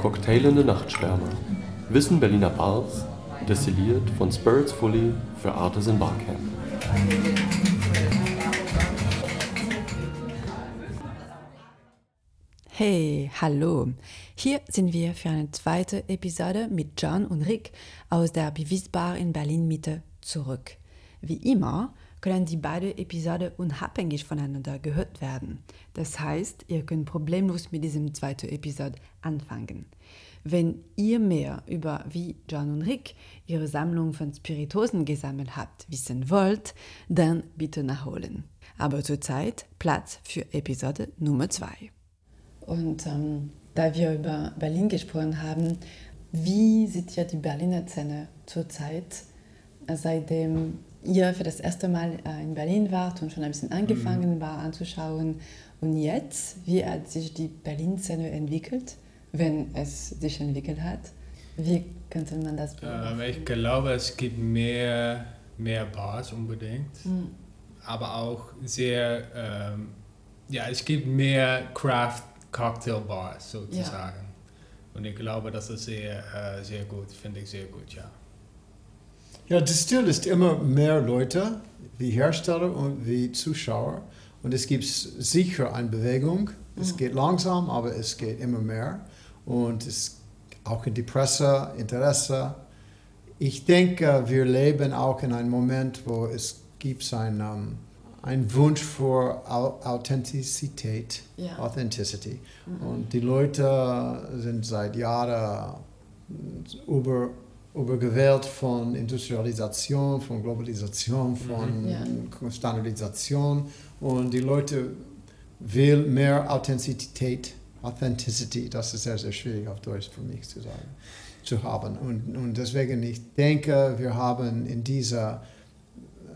Cocktailende Nachtschwärmer. Wissen Berliner Bars, destilliert von Spirits Fully für Artisan Barcamp. Hey, hallo. Hier sind wir für eine zweite Episode mit John und Rick aus der Bewiesbar in Berlin Mitte zurück. Wie immer können die beiden Episoden unabhängig voneinander gehört werden. Das heißt, ihr könnt problemlos mit diesem zweiten Episode anfangen. Wenn ihr mehr über wie John und Rick ihre Sammlung von Spiritosen gesammelt habt, wissen wollt, dann bitte nachholen. Aber zurzeit Platz für Episode Nummer 2. Und ähm, da wir über Berlin gesprochen haben, wie sieht ihr die Berliner Szene zurzeit, seitdem ihr für das erste Mal äh, in Berlin wart und schon ein bisschen angefangen mhm. war anzuschauen? Und jetzt, wie hat sich die Berlin-Szene entwickelt, wenn es sich entwickelt hat? Wie könnte man das beobachten? ich glaube, es gibt mehr, mehr Bars unbedingt, mhm. aber auch sehr, ähm, ja, es gibt mehr Craft Cocktail Bars sozusagen. Ja. Und ich glaube, das ist sehr, äh, sehr gut, finde ich sehr gut, ja. Ja, Distill ist immer mehr Leute, wie Hersteller und wie Zuschauer. Und es gibt sicher eine Bewegung. Es mhm. geht langsam, aber es geht immer mehr. Und es auch in die Presse, Interesse. Ich denke, wir leben auch in einem Moment, wo es gibt ein um, ein Wunsch für Authentizität, ja. Authenticity. Mhm. Und die Leute sind seit Jahren über, übergewählt von Industrialisation, von Globalisation, von mhm. ja. Standardisation. Und die Leute will mehr Authentizität, Authenticity, das ist sehr, sehr schwierig auf Deutsch für mich zu sagen, zu haben. Und, und deswegen, ich denke, wir haben in dieser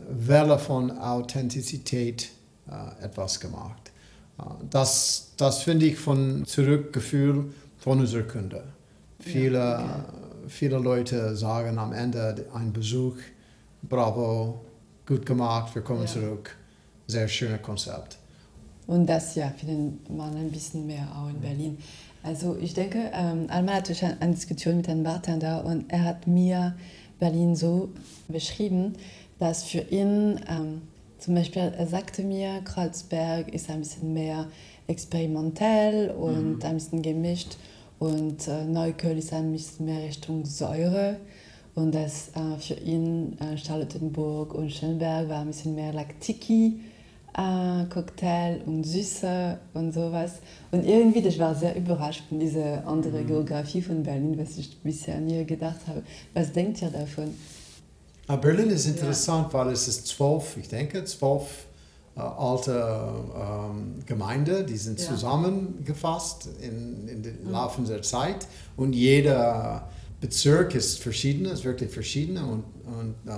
Welle von Authentizität äh, etwas gemacht. Das, das finde ich von Zurückgefühl von unserer Kunde. Viele, ja, okay. Viele Leute sagen am Ende ein Besuch, bravo, gut gemacht, wir kommen ja. zurück. Sehr schönes Konzept. Und das ja, findet man ein bisschen mehr auch in Berlin. Also ich denke, ähm, Alma hatte eine Diskussion mit einem Bartender und er hat mir Berlin so beschrieben, dass für ihn, ähm, zum Beispiel, er sagte mir, Kreuzberg ist ein bisschen mehr experimentell und mhm. ein bisschen gemischt und äh, Neukölln ist ein bisschen mehr Richtung Säure und das äh, für ihn äh, Charlottenburg und Schönberg war ein bisschen mehr like Tiki. Äh, Cocktail und Süße und sowas. Und irgendwie, ich war sehr überrascht von dieser anderen mhm. Geografie von Berlin, was ich bisher nie gedacht habe. Was denkt ihr davon? Ah, Berlin ist interessant, ja. weil es ist zwölf, ich denke, zwölf äh, alte ähm, Gemeinden, die sind ja. zusammengefasst in, in den mhm. Laufe der Zeit und jeder Bezirk ist verschieden, ist wirklich verschieden und, und äh,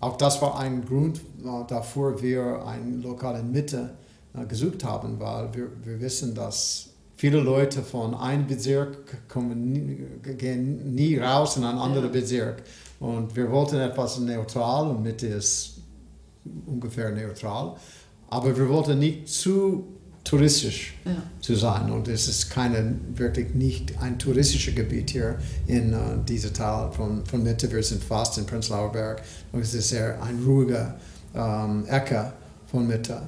auch das war ein Grund äh, dafür, wir eine lokale Mitte äh, gesucht haben, weil wir, wir wissen, dass viele Leute von einem Bezirk kommen nie, gehen nie raus in einen anderen ja. Bezirk. Und wir wollten etwas neutral und Mitte ist ungefähr neutral. Aber wir wollten nicht zu touristisch ja. zu sein. Und es ist keine, wirklich nicht ein touristisches Gebiet hier in uh, dieser Teil von, von Mitte. Wir sind fast in Prenzlauer Berg. Und es ist sehr eine ruhige ähm, Ecke von Mitte.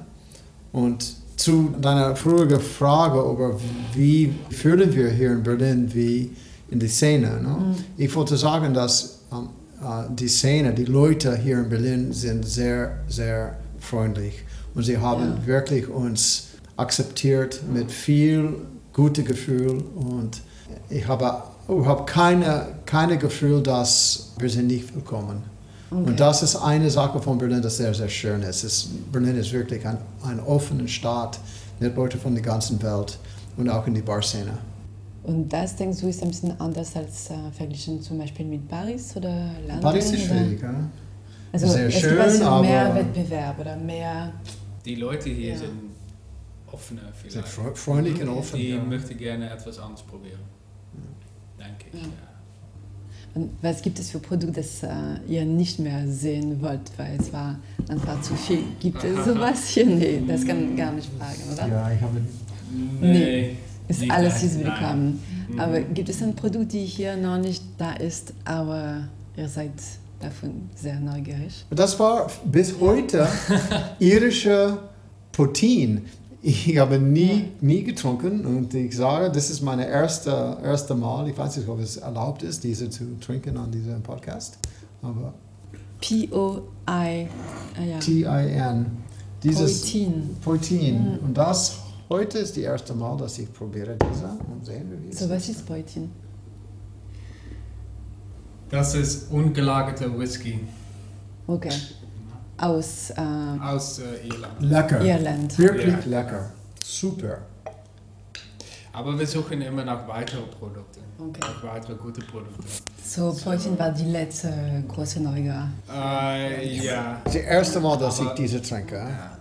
Und zu deiner früheren Frage über wie fühlen wir hier in Berlin wie in die Szene. Ne? Mhm. Ich wollte sagen, dass ähm, äh, die Szene, die Leute hier in Berlin sind sehr, sehr freundlich. Und sie haben ja. wirklich uns akzeptiert mit viel gutem Gefühl. Und ich habe überhaupt keine, keine Gefühl, dass wir sind nicht willkommen. Okay. Und das ist eine Sache von Berlin, das sehr, sehr schön ist. Es, Berlin ist wirklich ein, ein offener Staat mit Leuten von der ganzen Welt und auch in die Barszene. Und das, denkst du, ist ein bisschen anders als äh, verglichen zum Beispiel mit Paris oder London? Paris ist schwierig, ja. Also Sehr es schön, gibt also aber mehr Wettbewerb oder mehr... Die Leute hier ja. sind offener vielleicht. Sind freundlich und offen. Die ja. möchten gerne etwas anderes probieren. Denke ich, ja. Und was gibt es für Produkte, das äh, ihr nicht mehr sehen wollt, weil es war einfach zu viel? Gibt es sowas hier? Nee, das kann man gar nicht fragen, oder? Ja, ich habe... Nee. Ist alles ist willkommen. Aber gibt es ein Produkt, die hier noch nicht da ist, aber ihr seid davon sehr neugierig? Das war bis heute irische Potin. Ich habe nie, nie getrunken und ich sage, das ist meine erste, erste Mal. Ich weiß nicht, ob es erlaubt ist, diese zu trinken an diesem Podcast. Aber P-O-I, ah. Dieses Poitin. Poitin. Und das heute ist die erste Mal, dass ich probiere diese und sehen wir, wie es So, was ist Poitin? Das ist ungelagerter Whisky Okay. Aus äh, aus äh, Irland. Lecker. Irland. Wirklich Ja. lecker. Super. Aber wir suchen immer nach weiteren Produkten. Okay. Nach weitere gute Produkte. So, Poitin war die letzte große Neugier. Äh, ja. Das erste Mal, dass ich Aber- diese trinke. ja.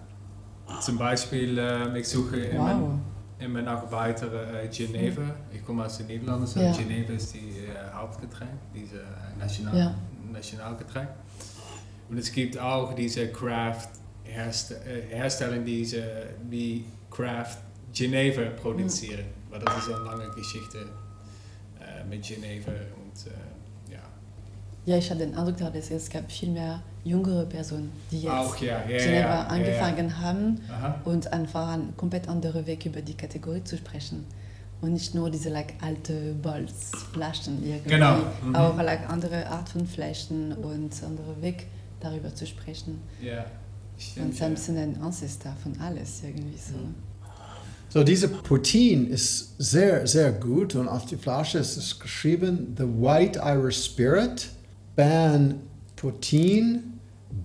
Zum Beispiel, ähm, ich suche immer, Wow. Immer nach weitere äh, Geneve. Ich komme aus den Niederlanden, so Ja. Geneve ist die äh, Hauptgetränk, diese äh, National, Ja. Nationalgetränk. Und es gibt auch diese Craft Herste äh, Hersteller, die, diese, die Craft Geneve produzieren. Weil das ist eine lange Geschichte äh, mit Geneve und äh, ja. Ja, ich habe den Eindruck, dass es gab viel mehr jüngere Personen, die jetzt Auch ja, ja, Geneva ja, ja, angefangen haben Ja. Aha. und einfach einen komplett anderen Weg über die Kategorie zu sprechen. Und nicht nur diese like, alte Bolzflaschen irgendwie, Genau, mhm. auch like, andere Art von Flaschen und andere Weg darüber zu sprechen. Ja, Und stimmt. sie sind ein Ancestor von alles irgendwie so. So, diese Poutine ist sehr, sehr gut und auf die Flasche ist es geschrieben, The White Irish Spirit, Ban Poutine,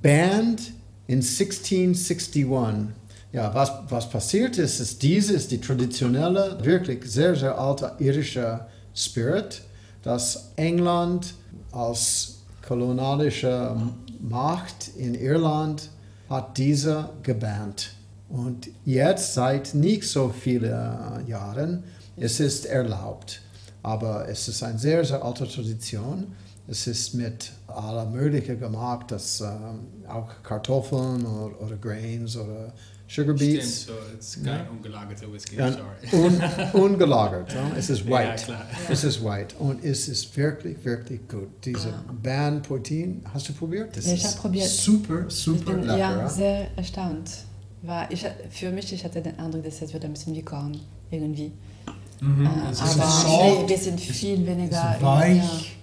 banned in 1661. Ja, was, was passiert ist, ist, diese ist die traditionelle, wirklich sehr, sehr alte irische Spirit, das England als kolonialische Macht in Irland hat diese gebannt. Und jetzt, seit nicht so vielen Jahren, es ist erlaubt. Aber es ist eine sehr, sehr alte Tradition. Es ist mit aller Möglichen gemacht, dass ähm, auch Kartoffeln oder, oder Grains oder Sugar Stimmt, Beets. so, es ist kein ungelagerter Whisky, Ja, sorry. un, ungelagert. ja. Es ist Ja, white. klar. Es ist white. Und es ist wirklich, wirklich gut. Diese Ah. Ban Poutine, hast du probiert? Das Ja, ich ist hab probiert. Super, Ich super bin lecker. ja ja. sehr erstaunt. War ich, für mich, ich hatte den Eindruck, dass es wird ein bisschen wie Korn irgendwie. Mhm, Äh, es, ist aber wir sind viel weniger. ist weich.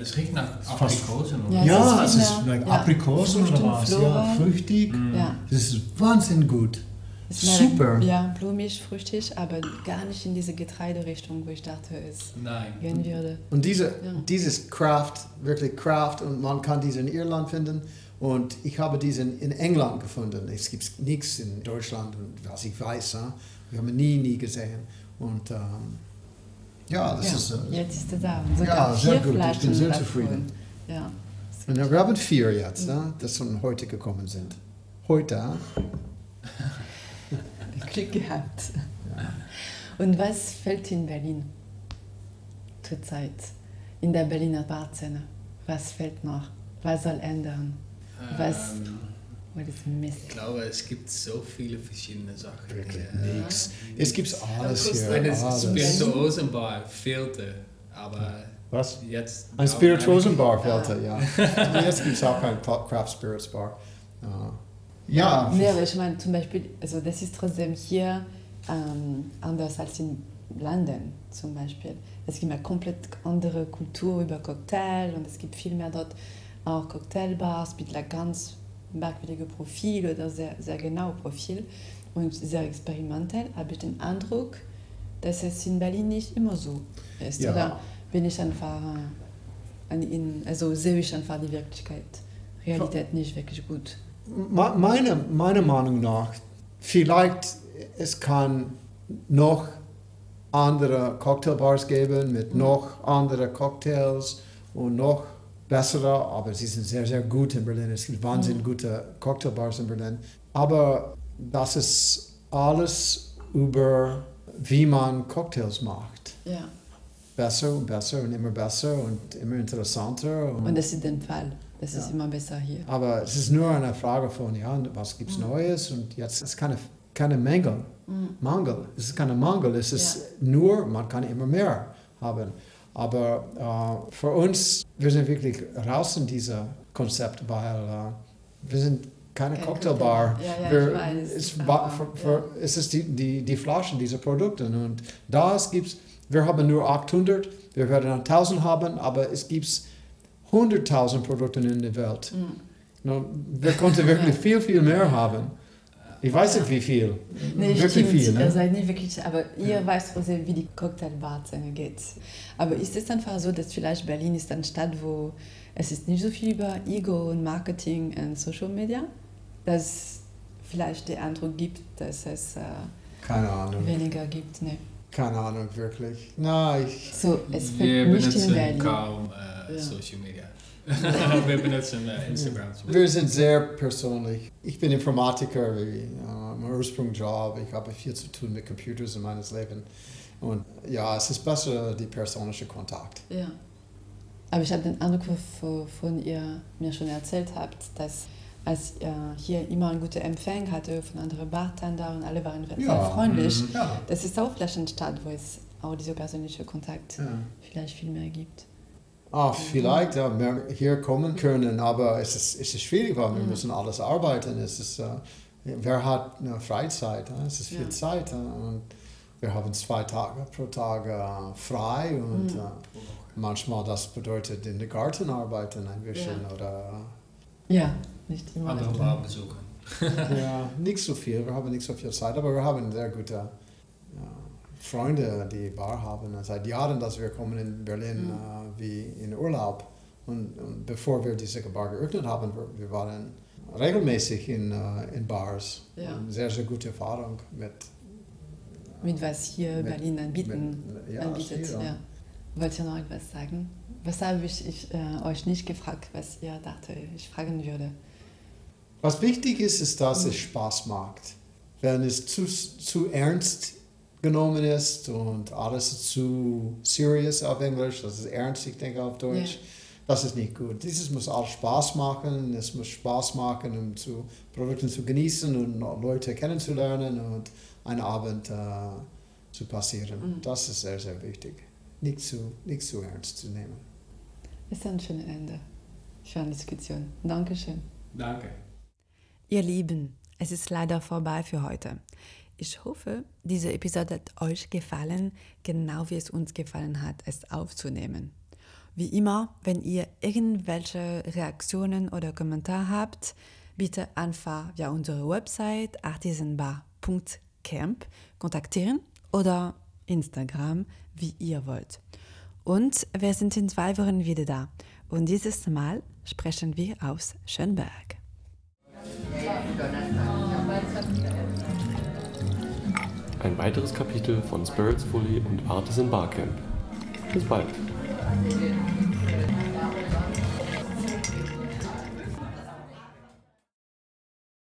Es riecht nach Aprikosen. oder? Ja, Ja, es ist like ja, Aprikosen oder was? Ja, Flora. früchtig. Mhm. Ja, Das ist Wahnsinn gut. es ist mehr Super. Ja, blumig, früchtig, aber gar nicht in diese Getreiderichtung, wo ich dachte, es Nein. gehen würde. Und diese, Ja. dieses Craft, wirklich Craft, und man kann diese in Irland finden. Und ich habe diesen in England gefunden. Es gibt nichts in Deutschland, was ich weiß. Wir haben nie, nie gesehen. Und ähm, ja, das ja, ist. Äh, jetzt ist es da. Ja, sehr gut. Ich bin sehr zufrieden. Ja. und wir haben vier jetzt, ja, das von heute gekommen sind. Heute. Glück gehabt. Und was fällt in Berlin zurzeit? In der Berliner Barszene? Was fällt noch? Was soll ändern? Was- Ähm, What is missing? ich glaube, es gibt so viele verschiedene Sachen. Wirklich Ja. nix. Es gibt alles Ja, hier. Eine Alles. Spirituosenbar fehlte, aber Was? jetzt... Ein Spirituosenbar fehlte, ja. Aber jetzt gibt es auch kein Craft Spirits Bar. Äh, ja, Nee, aber ich meine zum Beispiel, also das ist trotzdem hier ähm, anders als in London zum Beispiel. Es gibt eine komplett andere Kultur über Cocktail und es gibt viel mehr dort auch Cocktailbars mit einem ganz merkwürdigen Profil oder sehr, sehr genau Profil und sehr experimentell. Habe ich den Eindruck, dass es in Berlin nicht immer so ist. Ja. Oder bin ich einfach, an- in, also sehe ich einfach die Wirklichkeit, Realität nicht wirklich gut. Me- Meine, meiner Meinung nach, vielleicht es kann noch andere Cocktailbars geben mit noch andere Cocktails und noch bessere, aber sie sind sehr, sehr gut in Berlin. Es gibt wahnsinnig gute Cocktailbars in Berlin. Aber das ist alles über, wie man Cocktails macht. Ja. Besser und besser und immer besser und immer interessanter. Und das ist der Fall. Das ist Ja. immer besser hier. Aber es ist nur eine Frage von, ja, was gibt es Neues? Und jetzt ist keine, keine Mängel. Mangel. Es ist keine Mangel. Es ist nur, man kann immer mehr haben. Aber äh, für uns, wir sind wirklich raus in diesem Konzept, weil äh, wir sind keine Kein Cocktailbar. Ja, ja, wir, weiß, es, aber, für, für, es ist die, die, die Flaschen dieser Produkte. Und da es gibt, wir haben nur 800, wir werden 1000 haben, aber es gibt 100.000 Produkte in der Welt. No, wir konnten wirklich viel, viel mehr haben. Ich weiß nicht wie viel. Nee, wirklich stimmt. viel. Ihr Ne? seid nicht wirklich, aber ihr weißt, Rosé, wie die Cocktailbar-Szene geht. Aber ist es einfach so, dass vielleicht Berlin ist eine Stadt, wo es ist nicht so viel über Ego und Marketing und Social Media, dass vielleicht der Eindruck gibt, dass es äh, Keine Ahnung. weniger gibt. Nee. Keine Ahnung, wirklich. Na, ich, So, es Wir wird nicht in benutzen Berlin. kaum äh, Ja. Social Media. wir benutzen äh, Instagram. wir sind sehr persönlich. Ich bin Informatiker, wie, äh, mein Ursprungsjob. Ich habe viel zu tun mit Computers in meinem Leben. Und ja, es ist besser, die persönliche Kontakt. Ja. Aber ich habe den Eindruck, wovon ihr mir schon erzählt habt, dass als ihr hier immer einen guten Empfang hatte von anderen Bartender und alle waren sehr Ja. freundlich. Mhm. Ja. Das ist auch vielleicht eine Stadt, wo es auch dieser persönliche Kontakt ja. vielleicht viel mehr gibt. Ah, vielleicht ja, mehr hier kommen können, aber es ist, es ist schwierig, weil wir müssen alles arbeiten. Es ist, äh, wer hat eine Freizeit? Äh? Es ist viel Ja. Zeit. Äh? Und wir haben zwei Tage pro Tag äh, frei und Mhm. äh, manchmal das bedeutet in den Garten arbeiten ein bisschen Ja. oder Ja, nicht immer. Andere Bar besuchen. ja, nicht so viel. Wir haben nicht so viel Zeit, aber wir haben sehr gute Freunde, die Bar haben. Seit Jahren, dass wir kommen in Berlin Mhm. äh, wie in Urlaub. Und, und bevor wir diese Bar geöffnet haben, wir, wir waren regelmäßig in, äh, in Bars. Ja. Sehr, sehr gute Erfahrung mit. Mit was hier mit- Berlin anbieten, mit- ja, anbietet. Ja. Wollt ihr noch etwas sagen? Was habe ich, ich äh, euch nicht gefragt, was ihr dachte, ich fragen würde? Was wichtig ist, ist, dass Mhm. es Spaß macht. Wenn es zu, zu ernst genommen ist und alles zu serious auf Englisch, das ist ernst, ich denke auf Deutsch, Ja. das ist nicht gut. Dieses muss auch Spaß machen, es muss Spaß machen, um zu, Produkte zu genießen und Leute kennenzulernen und einen Abend äh, zu passieren. Mhm. Das ist sehr, sehr wichtig. Nicht zu, nicht zu ernst zu nehmen. Ist ein schönes Ende für eine Diskussion. Dankeschön. Danke. Ihr Lieben, es ist leider vorbei für heute. Ich hoffe, diese Episode hat euch gefallen, genau wie es uns gefallen hat, es aufzunehmen. Wie immer, wenn ihr irgendwelche Reaktionen oder Kommentare habt, bitte einfach via unsere Website artisanbar.camp kontaktieren oder Instagram, wie ihr wollt. Und wir sind in zwei Wochen wieder da. Und dieses Mal sprechen wir aus Schönberg. Ein weiteres Kapitel von Spirits Fully und Artisan Barcamp. Bis bald.